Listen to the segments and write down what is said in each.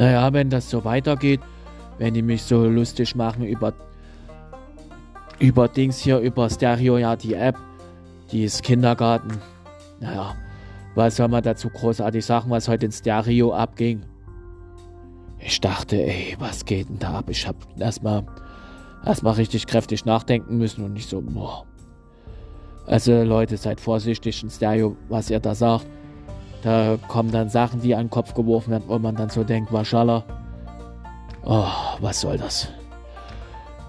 Naja, wenn das so weitergeht, wenn die mich so lustig machen über, über Dings hier, über Stereo, ja, die App, die ist Kindergarten. Naja, was soll man dazu großartig sagen, was heute in Stereo abging? Ich dachte, ey, was geht denn da ab? Ich hab erstmal erstmal richtig kräftig nachdenken müssen und nicht so, boah. Also Leute, seid vorsichtig in Stereo, was ihr da sagt. Da kommen dann Sachen, die an den Kopf geworfen werden, wo man dann so denkt, Waschalla. Oh, was soll das?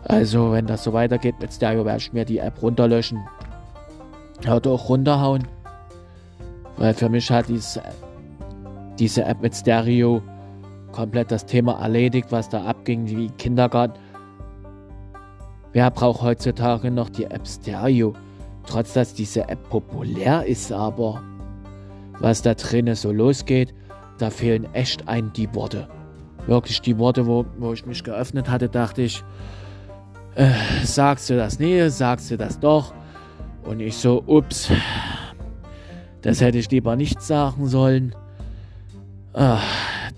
Also, wenn das so weitergeht mit Stereo, werde ich mir die App runterlöschen. Oder auch runterhauen. Weil für mich hat diese, diese App mit Stereo komplett das Thema erledigt, was da abging, wie Kindergarten. Wer braucht heutzutage noch die App Stereo? Trotz dass diese App populär ist, aber was da drinnen so losgeht, da fehlen echt ein die Worte. Wirklich die Worte, wo, wo ich mich geöffnet hatte, dachte ich, äh, sagst du das nie, sagst du das doch? Und ich so, ups, das hätte ich lieber nicht sagen sollen. Ah,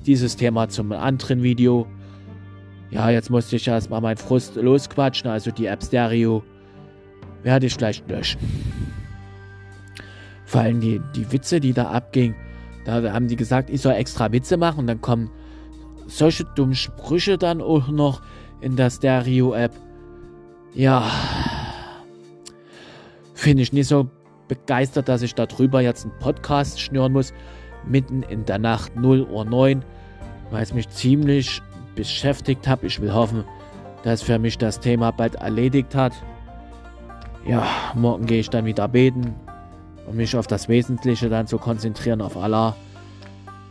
dieses Thema zum anderen Video. Ja, jetzt musste ich erstmal meinen Frust losquatschen, also die App Stereo werde ich vielleicht löschen. Vor allem die, die Witze, die da abgingen, da haben die gesagt, ich soll extra Witze machen und dann kommen solche dummen Sprüche dann auch noch in der Stereo-App. Ja, finde ich nicht so begeistert, dass ich darüber jetzt einen Podcast schnüren muss, mitten in der Nacht 0 Uhr 9, weil es mich ziemlich beschäftigt hat. Ich will hoffen, dass für mich das Thema bald erledigt hat. Ja, morgen gehe ich dann wieder beten, um mich auf das Wesentliche dann zu konzentrieren, auf Allah.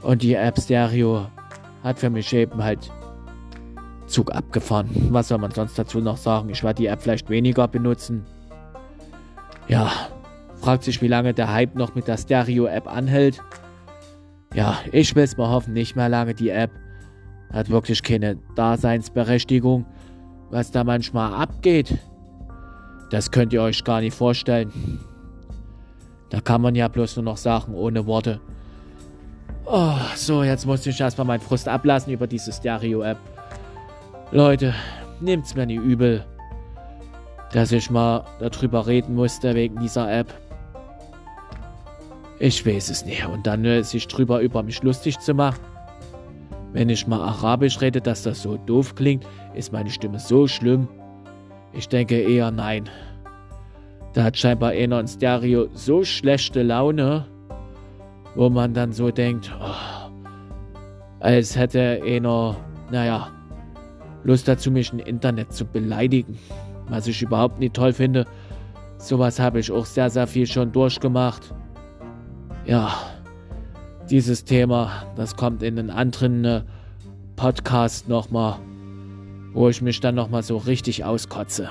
Und die App Stereo hat für mich eben halt Zug abgefahren. Was soll man sonst dazu noch sagen? Ich werde die App vielleicht weniger benutzen. Ja, fragt sich, wie lange der Hype noch mit der Stereo-App anhält. Ja, ich will es mal hoffen, nicht mehr lange. Die App hat wirklich keine Daseinsberechtigung. Was da manchmal abgeht, das könnt ihr euch gar nicht vorstellen. Da kann man ja bloß nur noch sagen, ohne Worte. Oh, so, jetzt muss ich erstmal meinen Frust ablassen über diese Stereo-App. Leute, nehmt's mir nicht übel, dass ich mal darüber reden musste wegen dieser App. Ich weiß es nicht. Und dann äh, sich drüber über mich lustig zu machen. Wenn ich mal Arabisch rede, dass das so doof klingt, ist meine Stimme so schlimm. Ich denke eher nein. Da hat scheinbar einer in Stereo so schlechte Laune, wo man dann so denkt, oh, als hätte einer, naja, Lust dazu, mich im Internet zu beleidigen. Was ich überhaupt nicht toll finde. Sowas habe ich auch sehr, sehr viel schon durchgemacht. Ja, dieses Thema, das kommt in einen anderen äh, Podcast nochmal, wo ich mich dann nochmal so richtig auskotze.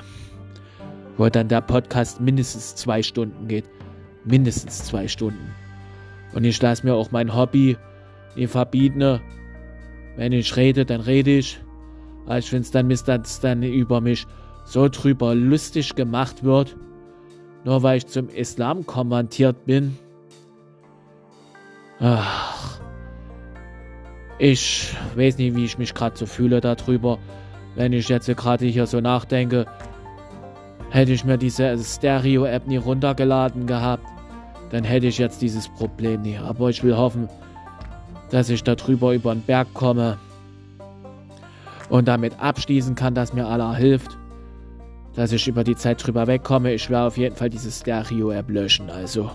Wo dann der Podcast mindestens zwei Stunden geht. Mindestens zwei Stunden. Und ich lasse mir auch mein Hobby nie verbieten. Wenn ich rede, dann rede ich. Aber ich finde es dann Mist, dass dann über mich so drüber lustig gemacht wird. Nur weil ich zum Islam kommentiert bin. Ach. Ich weiß nicht, wie ich mich gerade so fühle darüber. Wenn ich jetzt gerade hier so nachdenke, hätte ich mir diese Stereo-App nie runtergeladen gehabt, dann hätte ich jetzt dieses Problem nie. Aber ich will hoffen, dass ich darüber über den Berg komme und damit abschließen kann, dass mir Allah hilft, dass ich über die Zeit drüber wegkomme. Ich werde auf jeden Fall diese Stereo-App löschen. Also.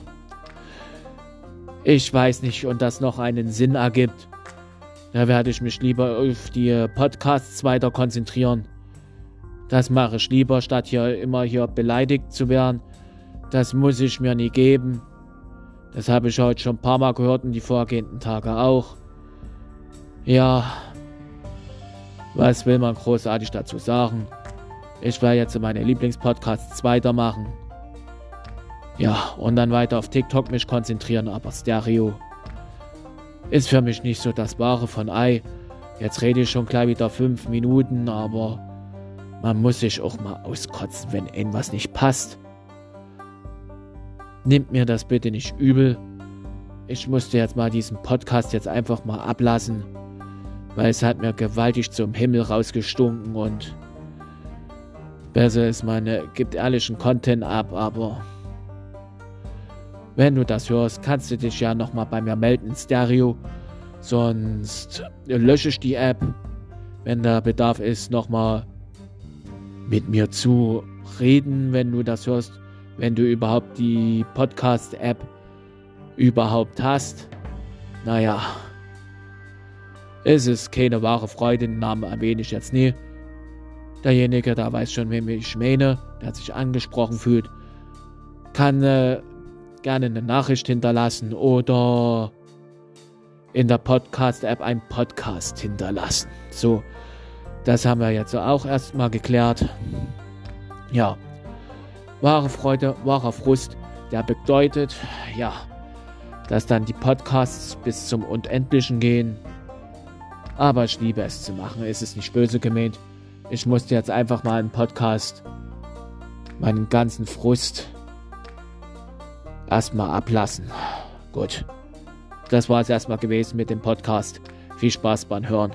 Ich weiß nicht, und das noch einen Sinn ergibt. Da werde ich mich lieber auf die Podcasts weiter konzentrieren. Das mache ich lieber, statt hier immer hier beleidigt zu werden. Das muss ich mir nie geben. Das habe ich heute schon ein paar Mal gehört und die vorgehenden Tage auch. Ja, was will man großartig dazu sagen? Ich werde jetzt meine Lieblingspodcasts weitermachen. Ja, und dann weiter auf TikTok mich konzentrieren, aber Stereo ist für mich nicht so das Wahre von Ei. Jetzt rede ich schon gleich wieder fünf Minuten, aber man muss sich auch mal auskotzen, wenn irgendwas nicht passt. Nimmt mir das bitte nicht übel. Ich musste jetzt mal diesen Podcast jetzt einfach mal ablassen, weil es hat mir gewaltig zum Himmel rausgestunken und besser ist meine, gibt ehrlichen Content ab, aber wenn du das hörst, kannst du dich ja nochmal bei mir melden in Stereo. Sonst lösche ich die App, wenn da Bedarf ist, nochmal mit mir zu reden, wenn du das hörst, wenn du überhaupt die Podcast-App überhaupt hast. Naja, es ist keine wahre Freude, den Namen erwähne ich jetzt nie. Derjenige, der weiß schon, wem ich meine, der sich angesprochen fühlt, kann äh, gerne eine Nachricht hinterlassen oder in der Podcast-App einen Podcast hinterlassen. So, das haben wir jetzt auch erstmal geklärt. Ja, wahre Freude, wahrer Frust, der bedeutet, ja, dass dann die Podcasts bis zum Unendlichen gehen. Aber ich liebe es zu machen, es ist nicht böse gemeint. Ich musste jetzt einfach mal einen Podcast, meinen ganzen Frust erstmal ablassen. Gut. Das war es erstmal gewesen mit dem Podcast. Viel Spaß beim Hören.